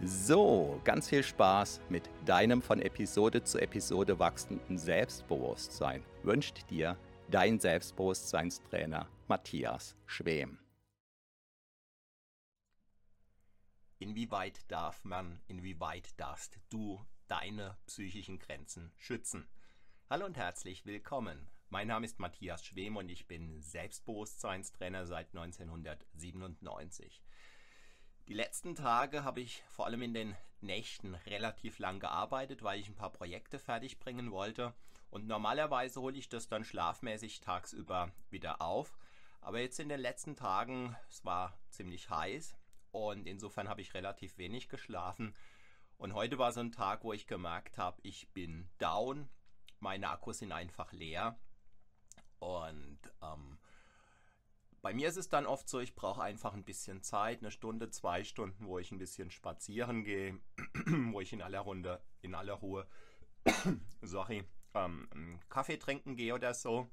So, ganz viel Spaß mit deinem von Episode zu Episode wachsenden Selbstbewusstsein wünscht dir dein Selbstbewusstseinstrainer Matthias Schwem. Inwieweit darf man, inwieweit darfst du deine psychischen Grenzen schützen? Hallo und herzlich willkommen. Mein Name ist Matthias Schwem und ich bin Selbstbewusstseinstrainer seit 1997. Die letzten Tage habe ich vor allem in den Nächten relativ lang gearbeitet, weil ich ein paar Projekte fertig bringen wollte. Und normalerweise hole ich das dann schlafmäßig tagsüber wieder auf. Aber jetzt in den letzten Tagen, es war ziemlich heiß und insofern habe ich relativ wenig geschlafen. Und heute war so ein Tag, wo ich gemerkt habe, ich bin down, meine Akkus sind einfach leer. Und ähm, bei mir ist es dann oft so, ich brauche einfach ein bisschen Zeit, eine Stunde, zwei Stunden, wo ich ein bisschen spazieren gehe, wo ich in aller Runde, in aller Ruhe, sorry, ähm, Kaffee trinken gehe oder so.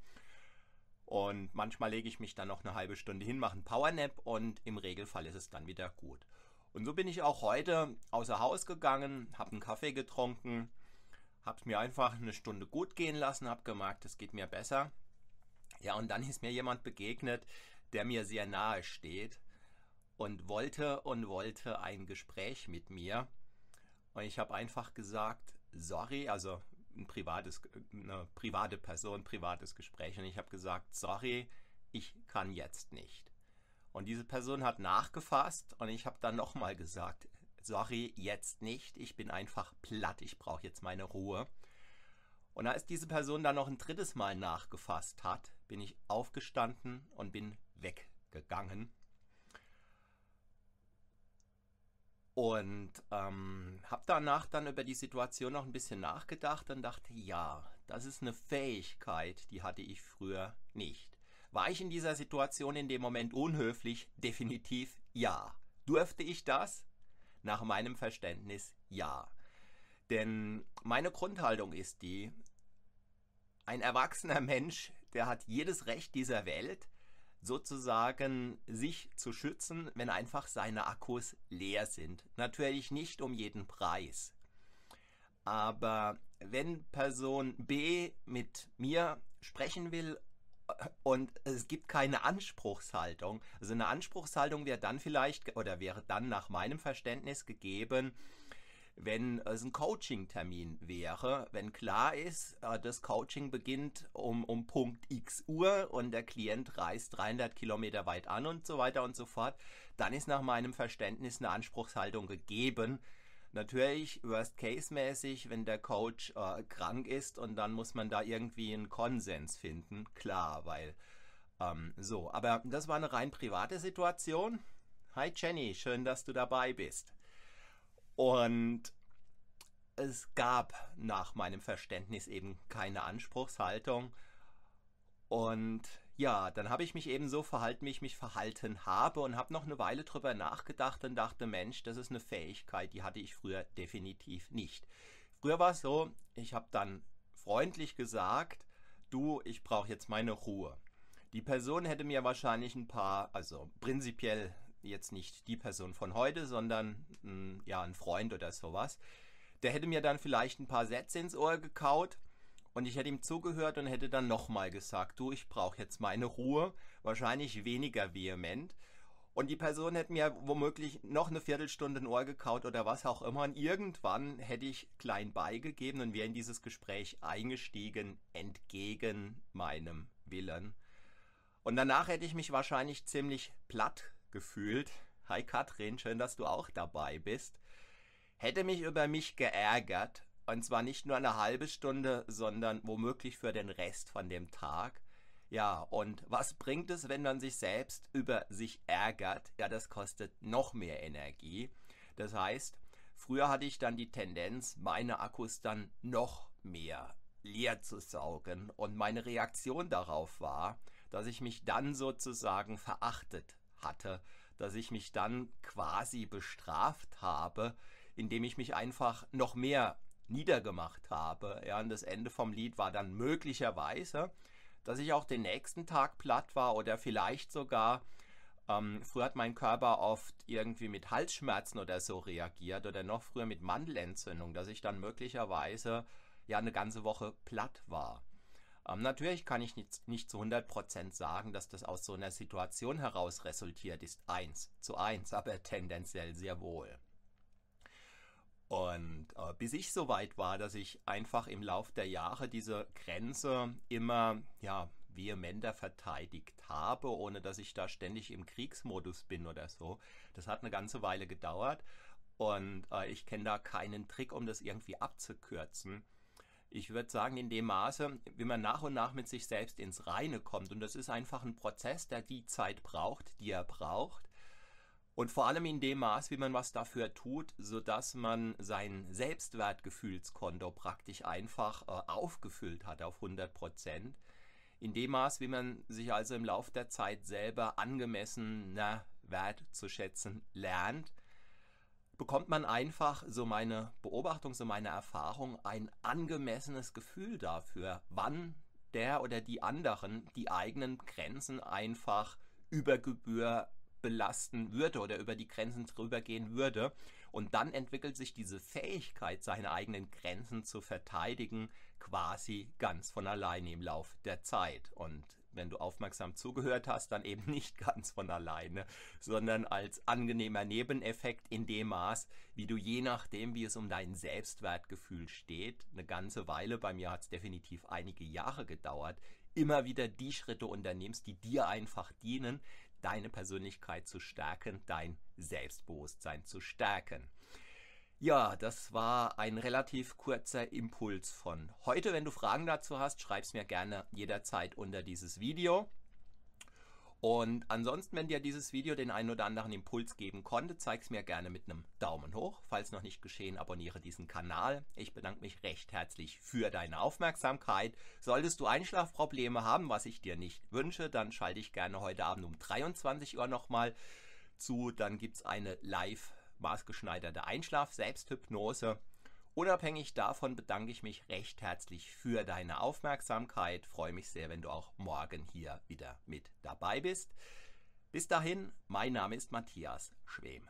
Und manchmal lege ich mich dann noch eine halbe Stunde hin, mache einen Powernap und im Regelfall ist es dann wieder gut. Und so bin ich auch heute außer Haus gegangen, habe einen Kaffee getrunken, habe es mir einfach eine Stunde gut gehen lassen, habe gemerkt, es geht mir besser. Ja, und dann ist mir jemand begegnet, der mir sehr nahe steht und wollte und wollte ein Gespräch mit mir. Und ich habe einfach gesagt, sorry, also ein privates, eine private Person, privates Gespräch. Und ich habe gesagt, sorry, ich kann jetzt nicht. Und diese Person hat nachgefasst und ich habe dann nochmal gesagt, sorry, jetzt nicht, ich bin einfach platt, ich brauche jetzt meine Ruhe. Und als diese Person dann noch ein drittes Mal nachgefasst hat, bin ich aufgestanden und bin weggegangen. Und ähm, habe danach dann über die Situation noch ein bisschen nachgedacht und dachte, ja, das ist eine Fähigkeit, die hatte ich früher nicht. War ich in dieser Situation in dem Moment unhöflich? Definitiv ja. Durfte ich das? Nach meinem Verständnis ja. Denn meine Grundhaltung ist die, ein erwachsener Mensch, der hat jedes Recht dieser Welt, sozusagen sich zu schützen, wenn einfach seine Akkus leer sind. Natürlich nicht um jeden Preis. Aber wenn Person B mit mir sprechen will äh, und es gibt keine Anspruchshaltung, also eine Anspruchshaltung wäre dann vielleicht oder wäre dann nach meinem Verständnis gegeben, wenn es ein Coaching-Termin wäre, wenn klar ist, äh, das Coaching beginnt um, um Punkt X Uhr und der Klient reist 300 Kilometer weit an und so weiter und so fort, dann ist nach meinem Verständnis eine Anspruchshaltung gegeben. Natürlich worst-case-mäßig, wenn der Coach äh, krank ist und dann muss man da irgendwie einen Konsens finden, klar, weil ähm, so. Aber das war eine rein private Situation. Hi Jenny, schön, dass du dabei bist. Und es gab nach meinem Verständnis eben keine Anspruchshaltung. Und ja, dann habe ich mich eben so verhalten, wie ich mich verhalten habe und habe noch eine Weile drüber nachgedacht und dachte, Mensch, das ist eine Fähigkeit, die hatte ich früher definitiv nicht. Früher war es so, ich habe dann freundlich gesagt, du, ich brauche jetzt meine Ruhe. Die Person hätte mir wahrscheinlich ein paar, also prinzipiell jetzt nicht die Person von heute, sondern mh, ja, ein Freund oder sowas, der hätte mir dann vielleicht ein paar Sätze ins Ohr gekaut und ich hätte ihm zugehört und hätte dann nochmal gesagt, du, ich brauche jetzt meine Ruhe, wahrscheinlich weniger vehement. Und die Person hätte mir womöglich noch eine Viertelstunde ein Ohr gekaut oder was auch immer. Und irgendwann hätte ich klein beigegeben und wäre in dieses Gespräch eingestiegen, entgegen meinem Willen. Und danach hätte ich mich wahrscheinlich ziemlich platt gefühlt. Hi Katrin, schön, dass du auch dabei bist. Hätte mich über mich geärgert. Und zwar nicht nur eine halbe Stunde, sondern womöglich für den Rest von dem Tag. Ja, und was bringt es, wenn man sich selbst über sich ärgert? Ja, das kostet noch mehr Energie. Das heißt, früher hatte ich dann die Tendenz, meine Akkus dann noch mehr leer zu saugen. Und meine Reaktion darauf war, dass ich mich dann sozusagen verachtet hatte, dass ich mich dann quasi bestraft habe, indem ich mich einfach noch mehr niedergemacht habe. Ja, und das Ende vom Lied war dann möglicherweise, dass ich auch den nächsten Tag platt war oder vielleicht sogar, ähm, früher hat mein Körper oft irgendwie mit Halsschmerzen oder so reagiert oder noch früher mit Mandelentzündung, dass ich dann möglicherweise ja eine ganze Woche platt war. Ähm, natürlich kann ich nicht, nicht zu 100% sagen, dass das aus so einer Situation heraus resultiert ist, eins zu eins, aber tendenziell sehr wohl. Und äh, bis ich so weit war, dass ich einfach im Lauf der Jahre diese Grenze immer ja, vehementer verteidigt habe, ohne dass ich da ständig im Kriegsmodus bin oder so. Das hat eine ganze Weile gedauert und äh, ich kenne da keinen Trick, um das irgendwie abzukürzen. Ich würde sagen, in dem Maße, wie man nach und nach mit sich selbst ins Reine kommt, und das ist einfach ein Prozess, der die Zeit braucht, die er braucht, und vor allem in dem Maß, wie man was dafür tut, sodass man sein Selbstwertgefühlskonto praktisch einfach äh, aufgefüllt hat auf 100 Prozent. In dem Maß, wie man sich also im Laufe der Zeit selber angemessener wertzuschätzen lernt, bekommt man einfach, so meine Beobachtung, so meine Erfahrung, ein angemessenes Gefühl dafür, wann der oder die anderen die eigenen Grenzen einfach über Gebühr belasten würde oder über die Grenzen drüber gehen würde. Und dann entwickelt sich diese Fähigkeit, seine eigenen Grenzen zu verteidigen, quasi ganz von alleine im Lauf der Zeit. Und wenn du aufmerksam zugehört hast, dann eben nicht ganz von alleine, sondern als angenehmer Nebeneffekt in dem Maß, wie du je nachdem, wie es um dein Selbstwertgefühl steht, eine ganze Weile, bei mir hat es definitiv einige Jahre gedauert, immer wieder die Schritte unternimmst, die dir einfach dienen, deine Persönlichkeit zu stärken, dein Selbstbewusstsein zu stärken. Ja, das war ein relativ kurzer Impuls von heute. Wenn du Fragen dazu hast, schreib es mir gerne jederzeit unter dieses Video. Und ansonsten, wenn dir dieses Video den einen oder anderen Impuls geben konnte, zeig es mir gerne mit einem Daumen hoch. Falls noch nicht geschehen, abonniere diesen Kanal. Ich bedanke mich recht herzlich für deine Aufmerksamkeit. Solltest du Einschlafprobleme haben, was ich dir nicht wünsche, dann schalte ich gerne heute Abend um 23 Uhr nochmal zu. Dann gibt es eine live maßgeschneiderte Einschlaf-Selbsthypnose. Unabhängig davon bedanke ich mich recht herzlich für deine Aufmerksamkeit. Freue mich sehr, wenn du auch morgen hier wieder mit dabei bist. Bis dahin, mein Name ist Matthias Schwem.